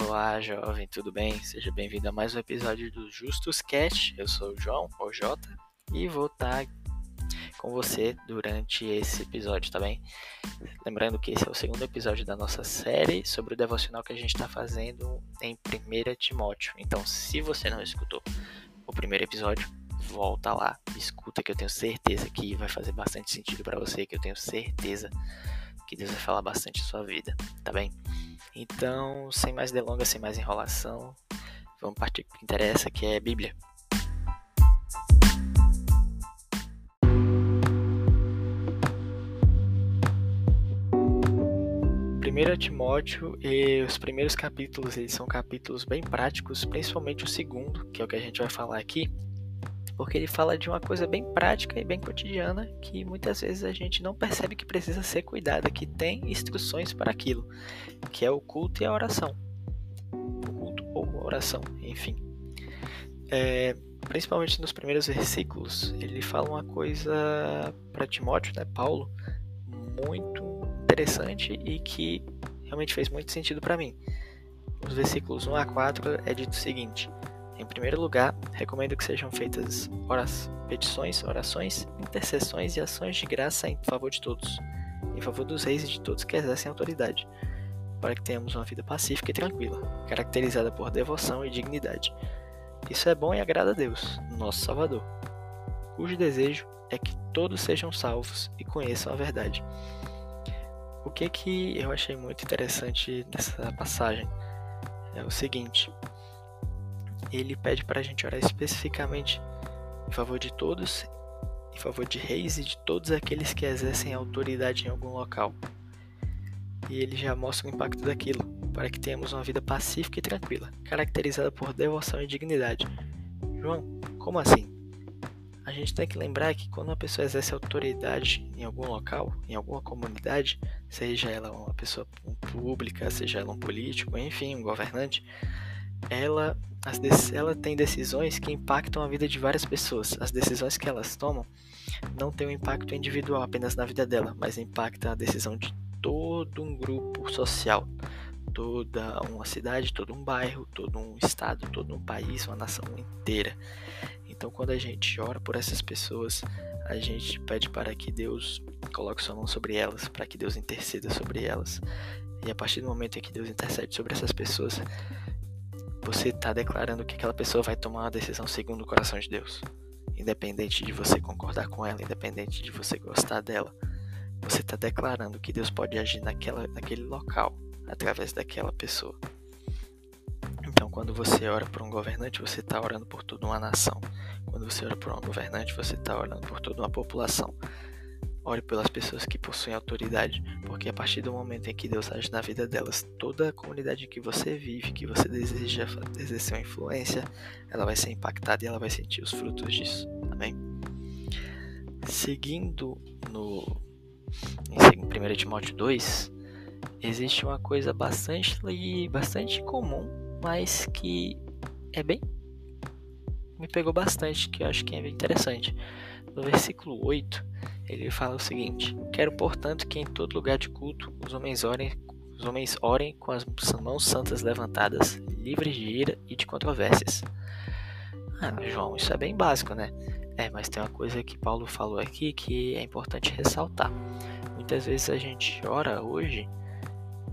Olá, jovem, tudo bem? Seja bem-vindo a mais um episódio do Justus Cast. Eu sou o João, o Jota, e vou estar com você durante esse episódio, tá bem? Lembrando que esse é o segundo episódio da nossa série sobre o devocional que a gente está fazendo em 1 Timóteo. Então, se você não escutou o primeiro episódio, volta lá, escuta que eu tenho certeza que vai fazer bastante sentido para você, que eu tenho certeza que Deus vai falar bastante em sua vida, tá bem? Então, sem mais delongas, sem mais enrolação, vamos partir para o que interessa, que é Bíblia. Primeiro Timóteo e os primeiros capítulos eles são capítulos bem práticos, principalmente o segundo, que é o que a gente vai falar aqui, porque ele fala de uma coisa bem prática e bem cotidiana que muitas vezes a gente não percebe que precisa ser cuidada, que tem instruções para aquilo, que é o culto e a oração. O culto ou oração, enfim. É, principalmente nos primeiros versículos, ele fala uma coisa para Timóteo, né, Paulo, muito interessante e que realmente fez muito sentido para mim. Nos versículos 1 a 4 é dito o seguinte: em primeiro lugar, recomendo que sejam feitas petições, orações, intercessões e ações de graça em favor de todos, em favor dos reis e de todos que exercem autoridade, para que tenhamos uma vida pacífica e tranquila, caracterizada por devoção e dignidade. Isso é bom e agrada a Deus, nosso Salvador, cujo desejo é que todos sejam salvos e conheçam a verdade. O que que eu achei muito interessante nessa passagem é o seguinte: ele pede para a gente orar especificamente em favor de todos, em favor de reis e de todos aqueles que exercem autoridade em algum local. E ele já mostra o impacto daquilo, para que tenhamos uma vida pacífica e tranquila, caracterizada por devoção e dignidade. João, como assim? A gente tem que lembrar que quando uma pessoa exerce autoridade em algum local, em alguma comunidade, seja ela uma pessoa pública, seja ela um político, enfim, um governante, ela ela tem decisões que impactam a vida de várias pessoas. As decisões que elas tomam não têm um impacto individual apenas na vida dela, mas impacta a decisão de todo um grupo social, toda uma cidade, todo um bairro, todo um estado, todo um país, uma nação inteira. Então, quando a gente ora por essas pessoas, a gente pede para que Deus coloque sua mão sobre elas, para que Deus interceda sobre elas. E a partir do momento em que Deus intercede sobre essas pessoas, você está declarando que aquela pessoa vai tomar uma decisão segundo o coração de Deus. Independente de você concordar com ela, independente de você gostar dela, você está declarando que Deus pode agir naquela, naquele local, através daquela pessoa. Então, quando você ora por um governante, você está orando por toda uma nação. Quando você ora por um governante, você está orando por toda uma população. Ore pelas pessoas que possuem autoridade, porque a partir do momento em que Deus age na vida delas, toda a comunidade que você vive, que você deseja exercer influência, ela vai ser impactada e ela vai sentir os frutos disso. Amém? Seguindo no em 1 Timóteo 2, existe uma coisa bastante, bastante comum, mas que é bem. me pegou bastante, que eu acho que é bem interessante. No versículo 8, ele fala o seguinte: Quero, portanto, que em todo lugar de culto os homens orem, os homens orem com as mãos santas levantadas, livres de ira e de controvérsias. Ah, João, isso é bem básico, né? É, mas tem uma coisa que Paulo falou aqui que é importante ressaltar. Muitas vezes a gente ora hoje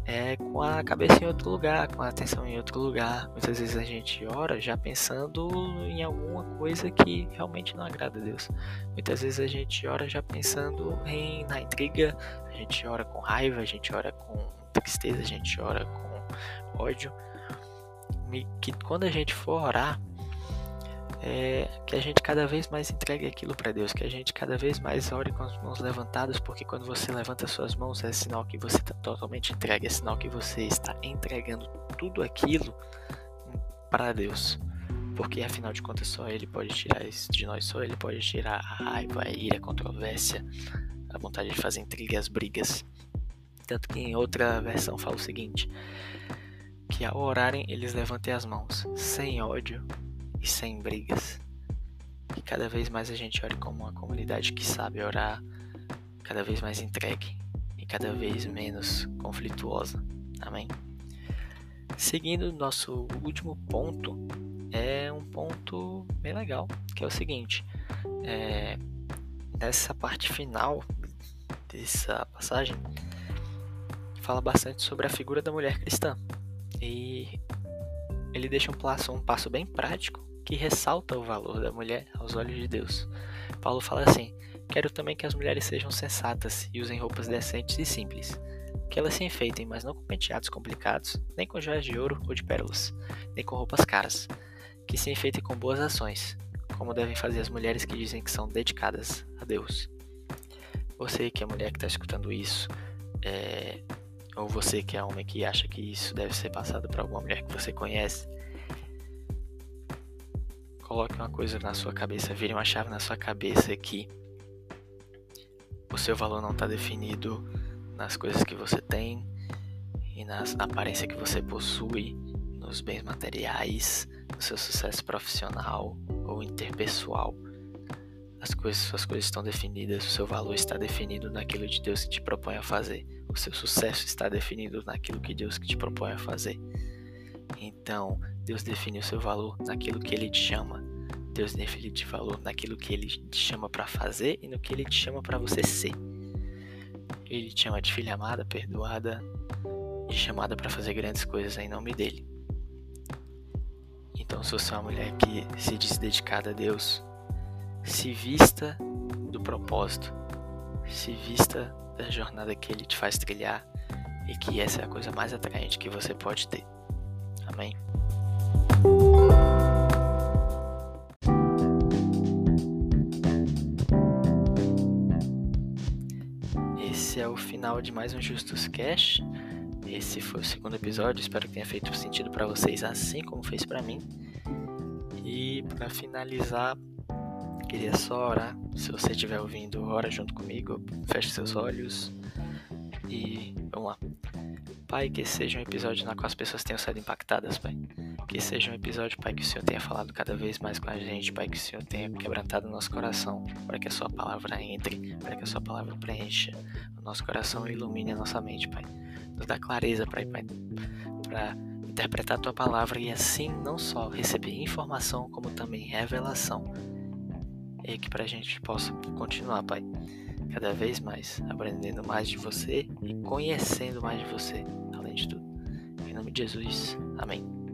é, com a cabeça em outro lugar, com a atenção em outro lugar. Muitas vezes a gente ora já pensando em alguma coisa que realmente não agrada a Deus. Muitas vezes a gente ora já pensando em, na intriga, a gente ora com raiva, a gente ora com tristeza, a gente ora com ódio. E que quando a gente for orar, é, que a gente cada vez mais entregue aquilo para Deus, que a gente cada vez mais ore com as mãos levantadas, porque quando você levanta suas mãos é sinal que você está totalmente entregue, é sinal que você está entregando tudo aquilo para Deus. Porque afinal de contas só Ele pode tirar isso de nós, só Ele pode tirar a raiva, a ira, a controvérsia, a vontade de fazer intrigas, brigas. Tanto que em outra versão fala o seguinte: que ao orarem eles levantem as mãos, sem ódio, e sem brigas. Que cada vez mais a gente ore como uma comunidade que sabe orar, cada vez mais entregue e cada vez menos conflituosa. Amém? Seguindo nosso último ponto, é um ponto bem legal, que é o seguinte: é, nessa parte final dessa passagem, fala bastante sobre a figura da mulher cristã. E ele deixa um passo, um passo bem prático que ressalta o valor da mulher aos olhos de Deus. Paulo fala assim: Quero também que as mulheres sejam sensatas e usem roupas decentes e simples. Que elas se enfeitem, mas não com penteados complicados, nem com joias de ouro ou de pérolas, nem com roupas caras. Que se enfeitem com boas ações, como devem fazer as mulheres que dizem que são dedicadas a Deus. Você que é mulher que está escutando isso, é, ou você que é homem que acha que isso deve ser passado para alguma mulher que você conhece, coloque uma coisa na sua cabeça, vire uma chave na sua cabeça que o seu valor não está definido nas coisas que você tem e na aparência que você possui, nos bens materiais, no seu sucesso profissional ou interpessoal. As coisas, suas coisas estão definidas, o seu valor está definido naquilo de Deus que te propõe a fazer. O seu sucesso está definido naquilo que Deus que te propõe a fazer. Então, Deus define o seu valor naquilo que ele te chama. Deus define o valor naquilo que ele te chama para fazer e no que ele te chama para você ser. Ele te chama de filha amada, perdoada e chamada para fazer grandes coisas em nome dele. Então, se você é uma mulher que se diz dedicada a Deus, se vista do propósito, se vista da jornada que ele te faz trilhar e que essa é a coisa mais atraente que você pode ter. Amém? Esse é o final de mais um Justus Cash. Esse foi o segundo episódio, espero que tenha feito sentido para vocês, assim como fez para mim. E para finalizar, queria só orar. Se você estiver ouvindo, ora junto comigo, feche seus olhos e vamos lá. Pai, que seja um episódio na qual as pessoas tenham sido impactadas, Pai. Que seja um episódio, Pai, que o Senhor tenha falado cada vez mais com a gente, Pai, que o Senhor tenha quebrantado o nosso coração, para que a Sua palavra entre, para que a Sua palavra preencha o nosso coração e ilumine a nossa mente, Pai. Nos dá clareza, Pai, Pai, para interpretar a Tua palavra e assim não só receber informação, como também revelação. E que para a gente possa continuar, Pai cada vez mais, aprendendo mais de você e conhecendo mais de você, além de tudo. Em nome de Jesus, amém.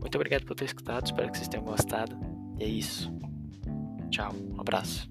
Muito obrigado por ter escutado, espero que vocês tenham gostado. E é isso. Tchau, um abraço.